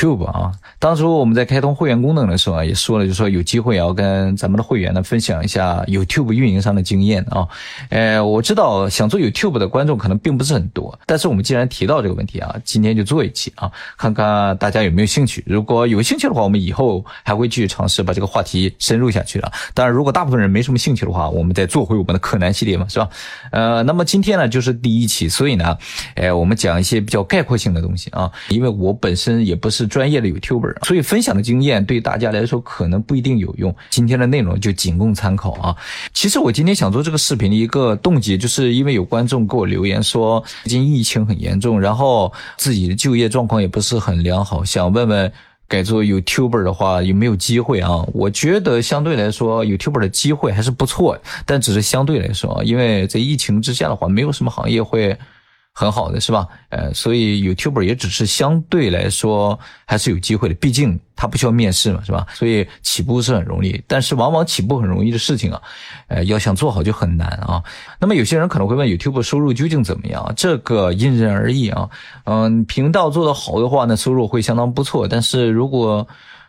YouTube 啊。当初我们在开通会员功能的时候啊，也说了，就说有机会要跟咱们的会员呢分享一下 YouTube 运营上的经验啊。呃，我知道想做 YouTube 的观众可能并不是很多，但是我们既然提到这个问题啊，今天就做一期啊，看看大家有没有兴趣。如果有兴趣的话，我们以后还会继续尝试把这个话题深入下去的。当然，如果大部分人没什么兴趣的话，我们再做回我们的柯南系列嘛，是吧？呃，那么今天呢就是第一期，所以呢，哎，我们讲一些比较概括性的东西啊，因为我本身也不是专业的 YouTuber，所以分享的经验对大家来说可能不一定有用。今天的内容就仅供参考啊。其实我今天想做这个视频的一个动机，就是因为有观众给我留言说，最近疫情很严重，然后自己的就业状况也不是很良好，想问问。改做 YouTuber 的话有没有机会啊？我觉得相对来说，YouTuber 的机会还是不错，但只是相对来说，因为在疫情之下的话，没有什么行业会。很好的是吧？呃，所以 YouTuber 也只是相对来说还是有机会的，毕竟他不需要面试嘛，是吧？所以起步是很容易，但是往往起步很容易的事情啊，呃，要想做好就很难啊。那么有些人可能会问，YouTube 收入究竟怎么样？这个因人而异啊。嗯，频道做得好的话呢，收入会相当不错，但是如果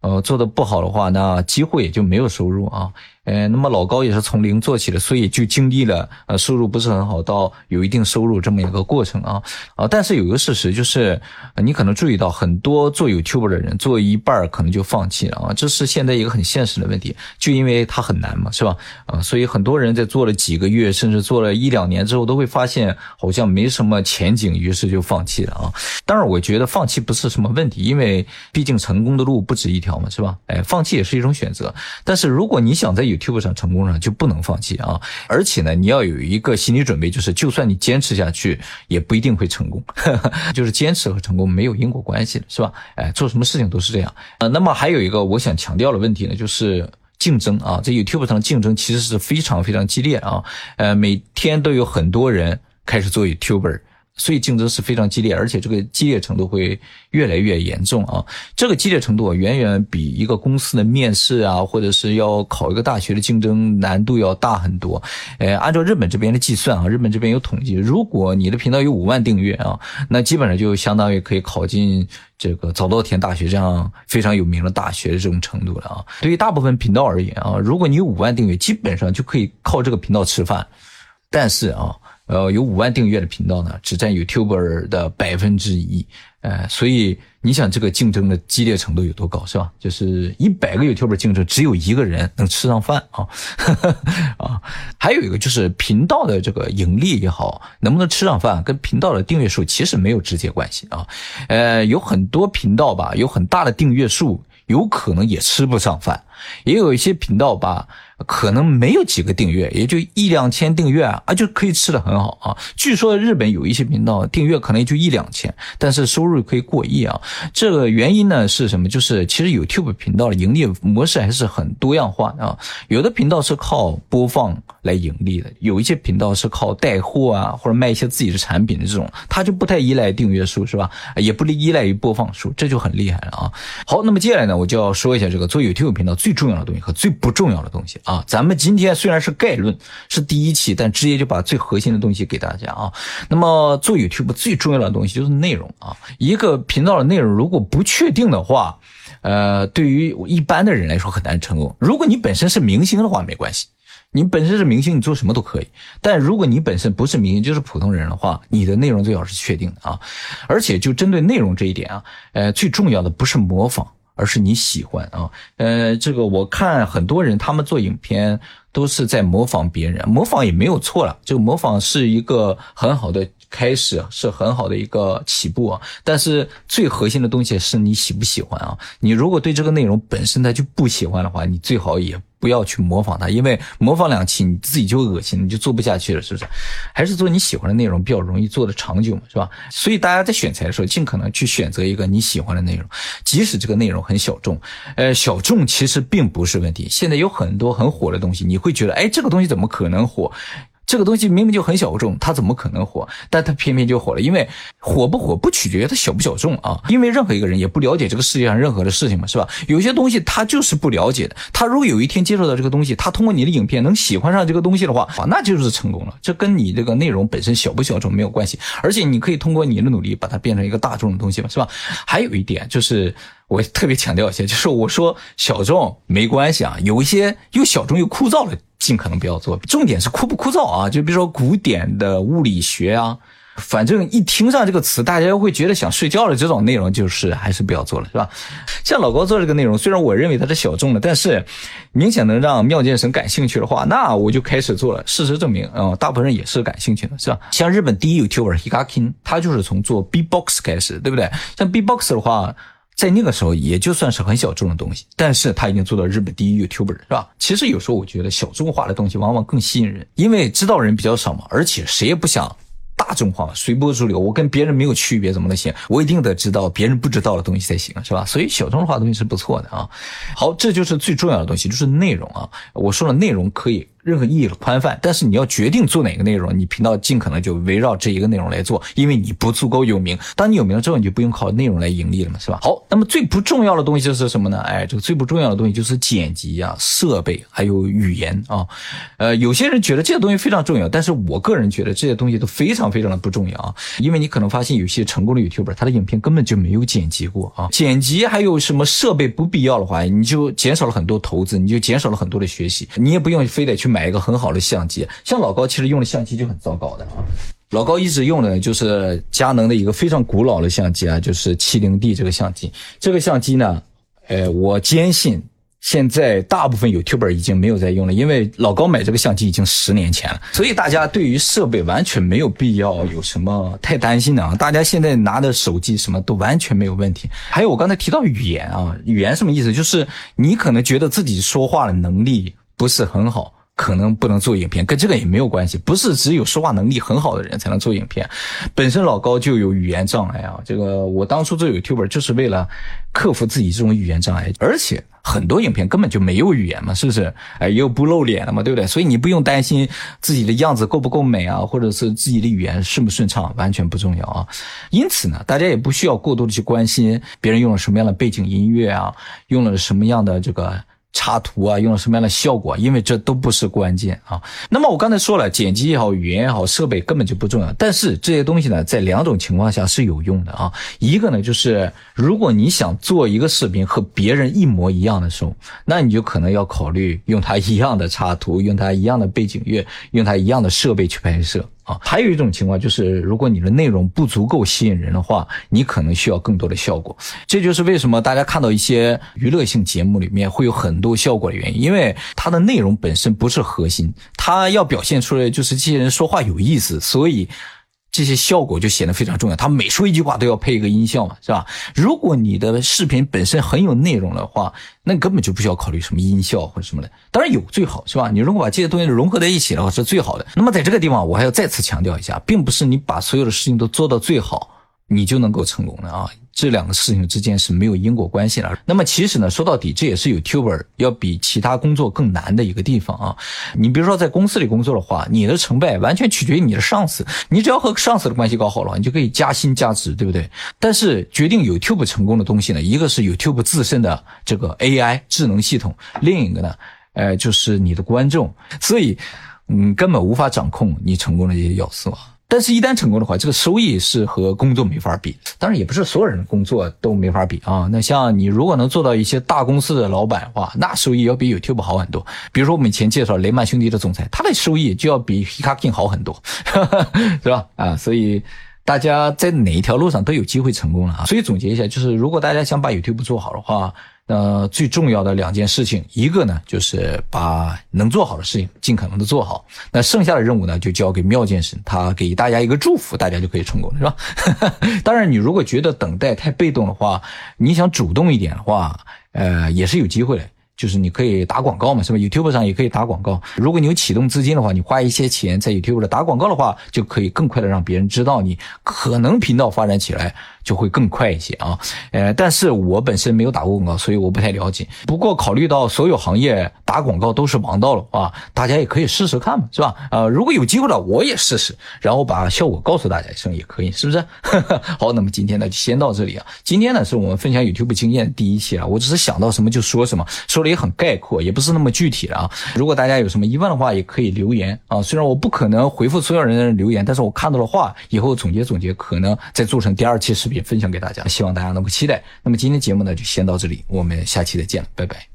呃，做的不好的话，那机会也就没有收入啊。呃，那么老高也是从零做起的，所以就经历了呃收入不是很好到有一定收入这么一个过程啊啊。但是有一个事实就是，你可能注意到很多做 YouTube 的人做一半可能就放弃了啊，这是现在一个很现实的问题，就因为它很难嘛，是吧？啊，所以很多人在做了几个月，甚至做了一两年之后，都会发现好像没什么前景，于是就放弃了啊。当然，我觉得放弃不是什么问题，因为毕竟成功的路不止一条嘛，是吧？哎，放弃也是一种选择。但是如果你想在 YouTube 上成功上就不能放弃啊！而且呢，你要有一个心理准备，就是就算你坚持下去，也不一定会成功。就是坚持和成功没有因果关系的，是吧？哎，做什么事情都是这样。呃，那么还有一个我想强调的问题呢，就是竞争啊，这 YouTube 上竞争其实是非常非常激烈啊。呃，每天都有很多人开始做 YouTuber。所以竞争是非常激烈，而且这个激烈程度会越来越严重啊！这个激烈程度远远比一个公司的面试啊，或者是要考一个大学的竞争难度要大很多。呃，按照日本这边的计算啊，日本这边有统计，如果你的频道有五万订阅啊，那基本上就相当于可以考进这个早稻田大学这样非常有名的大学的这种程度了啊！对于大部分频道而言啊，如果你有五万订阅，基本上就可以靠这个频道吃饭。但是啊。呃，有五万订阅的频道呢，只占 YouTuber 的百分之一，呃，所以你想这个竞争的激烈程度有多高，是吧？就是一百个 YouTuber 竞争，只有一个人能吃上饭啊，啊，还有一个就是频道的这个盈利也好，能不能吃上饭，跟频道的订阅数其实没有直接关系啊，呃，有很多频道吧，有很大的订阅数，有可能也吃不上饭，也有一些频道吧。可能没有几个订阅，也就一两千订阅啊，就可以吃的很好啊。据说日本有一些频道订阅可能也就一两千，但是收入可以过亿啊。这个原因呢是什么？就是其实 YouTube 频道的盈利模式还是很多样化的啊。有的频道是靠播放来盈利的，有一些频道是靠带货啊，或者卖一些自己的产品的这种，它就不太依赖订阅数，是吧？也不依赖于播放数，这就很厉害了啊。好，那么接下来呢，我就要说一下这个做 YouTube 频道最重要的东西和最不重要的东西啊。啊，咱们今天虽然是概论，是第一期，但直接就把最核心的东西给大家啊。那么做 YouTube 最重要的东西就是内容啊。一个频道的内容如果不确定的话，呃，对于一般的人来说很难成功。如果你本身是明星的话没关系，你本身是明星，你做什么都可以。但如果你本身不是明星，就是普通人的话，你的内容最好是确定的啊。而且就针对内容这一点啊，呃，最重要的不是模仿。而是你喜欢啊，呃，这个我看很多人他们做影片都是在模仿别人，模仿也没有错了，这个模仿是一个很好的开始，是很好的一个起步啊。但是最核心的东西是你喜不喜欢啊？你如果对这个内容本身它就不喜欢的话，你最好也。不要去模仿它，因为模仿两期你自己就恶心，你就做不下去了，是不是？还是做你喜欢的内容比较容易做的长久嘛，是吧？所以大家在选材的时候，尽可能去选择一个你喜欢的内容，即使这个内容很小众，呃，小众其实并不是问题。现在有很多很火的东西，你会觉得，哎，这个东西怎么可能火？这个东西明明就很小众，它怎么可能火？但它偏偏就火了，因为火不火不取决于它小不小众啊。因为任何一个人也不了解这个世界上任何的事情嘛，是吧？有些东西他就是不了解的。他如果有一天接触到这个东西，他通过你的影片能喜欢上这个东西的话，啊，那就是成功了。这跟你这个内容本身小不小众没有关系，而且你可以通过你的努力把它变成一个大众的东西嘛，是吧？还有一点就是我特别强调一下，就是我说小众没关系啊，有一些又小众又枯燥的。尽可能不要做，重点是枯不枯燥啊？就比如说古典的物理学啊，反正一听上这个词，大家又会觉得想睡觉的这种内容，就是还是不要做了，是吧？像老高做这个内容，虽然我认为它是小众的，但是明显能让妙健神感兴趣的话，那我就开始做了。事实证明，嗯，大部分人也是感兴趣的，是吧？像日本第一 YouTuber Hikakin，他就是从做 B-box 开始，对不对？像 B-box 的话。在那个时候，也就算是很小众的东西，但是他已经做到日本第一 YouTuber，是吧？其实有时候我觉得小众化的东西往往更吸引人，因为知道人比较少嘛，而且谁也不想。大众化随波逐流，我跟别人没有区别，怎么能行？我一定得知道别人不知道的东西才行，是吧？所以小众化的东西是不错的啊。好，这就是最重要的东西，就是内容啊。我说了，内容可以任何意义的宽泛，但是你要决定做哪个内容，你频道尽可能就围绕这一个内容来做，因为你不足够有名。当你有名了之后，你就不用靠内容来盈利了嘛，是吧？好，那么最不重要的东西就是什么呢？哎，这个最不重要的东西就是剪辑啊、设备还有语言啊。呃，有些人觉得这些东西非常重要，但是我个人觉得这些东西都非常非常的不重要啊。因为你可能发现有些成功的 YouTuber，他的影片根本就没有剪辑过啊，剪辑还有什么设备不必要的话，你就减少了很多投资，你就减少了很多的学习，你也不用非得去买一个很好的相机。像老高其实用的相机就很糟糕的啊，老高一直用的就是佳能的一个非常古老的相机啊，就是 70D 这个相机。这个相机呢，呃，我坚信。现在大部分 YouTuber 已经没有在用了，因为老高买这个相机已经十年前了，所以大家对于设备完全没有必要有什么太担心的啊！大家现在拿的手机什么都完全没有问题。还有我刚才提到语言啊，语言什么意思？就是你可能觉得自己说话的能力不是很好。可能不能做影片，跟这个也没有关系。不是只有说话能力很好的人才能做影片，本身老高就有语言障碍啊。这个我当初做 YouTuber 就是为了克服自己这种语言障碍，而且很多影片根本就没有语言嘛，是不是？哎，又不露脸了嘛，对不对？所以你不用担心自己的样子够不够美啊，或者是自己的语言顺不顺畅，完全不重要啊。因此呢，大家也不需要过多的去关心别人用了什么样的背景音乐啊，用了什么样的这个。插图啊，用了什么样的效果？因为这都不是关键啊。那么我刚才说了，剪辑也好，语言也好，设备根本就不重要。但是这些东西呢，在两种情况下是有用的啊。一个呢，就是如果你想做一个视频和别人一模一样的时候，那你就可能要考虑用它一样的插图，用它一样的背景乐，用它一样的设备去拍摄。啊，还有一种情况就是，如果你的内容不足够吸引人的话，你可能需要更多的效果。这就是为什么大家看到一些娱乐性节目里面会有很多效果的原因，因为它的内容本身不是核心，它要表现出来就是这些人说话有意思，所以。这些效果就显得非常重要，他每说一句话都要配一个音效嘛，是吧？如果你的视频本身很有内容的话，那根本就不需要考虑什么音效或者什么的，当然有最好是吧？你如果把这些东西融合在一起的话是最好的。那么在这个地方，我还要再次强调一下，并不是你把所有的事情都做到最好，你就能够成功的啊。这两个事情之间是没有因果关系的。那么其实呢，说到底，这也是 YouTuber 要比其他工作更难的一个地方啊。你比如说在公司里工作的话，你的成败完全取决于你的上司。你只要和上司的关系搞好了，你就可以加薪加职，对不对？但是决定 YouTube 成功的东西呢，一个是 YouTube 自身的这个 AI 智能系统，另一个呢，呃，就是你的观众。所以，嗯，根本无法掌控你成功的这些要素啊。但是，一旦成功的话，这个收益是和工作没法比。当然，也不是所有人的工作都没法比啊。那像你如果能做到一些大公司的老板的话，那收益要比 YouTube 好很多。比如说，我们以前介绍雷曼兄弟的总裁，他的收益就要比 Hikakin 好很多，是吧？啊，所以大家在哪一条路上都有机会成功了啊。所以总结一下，就是如果大家想把 YouTube 做好的话。呃，最重要的两件事情，一个呢就是把能做好的事情尽可能的做好，那剩下的任务呢就交给妙剑神，他给大家一个祝福，大家就可以成功了，是吧？当然，你如果觉得等待太被动的话，你想主动一点的话，呃，也是有机会的。就是你可以打广告嘛，是吧？YouTube 上也可以打广告。如果你有启动资金的话，你花一些钱在 YouTube 上打广告的话，就可以更快的让别人知道你可能频道发展起来，就会更快一些啊。呃，但是我本身没有打过广告，所以我不太了解。不过考虑到所有行业打广告都是王道了啊，大家也可以试试看嘛，是吧？呃，如果有机会了，我也试试，然后把效果告诉大家一声也可以，是不是？好，那么今天呢就先到这里啊。今天呢是我们分享 YouTube 经验第一期啊，我只是想到什么就说什么，说的也很概括，也不是那么具体的啊。如果大家有什么疑问的话，也可以留言啊。虽然我不可能回复所有人的留言，但是我看到的话，以后总结总结，可能再做成第二期视频也分享给大家。希望大家能够期待。那么今天节目呢就先到这里，我们下期再见，拜拜。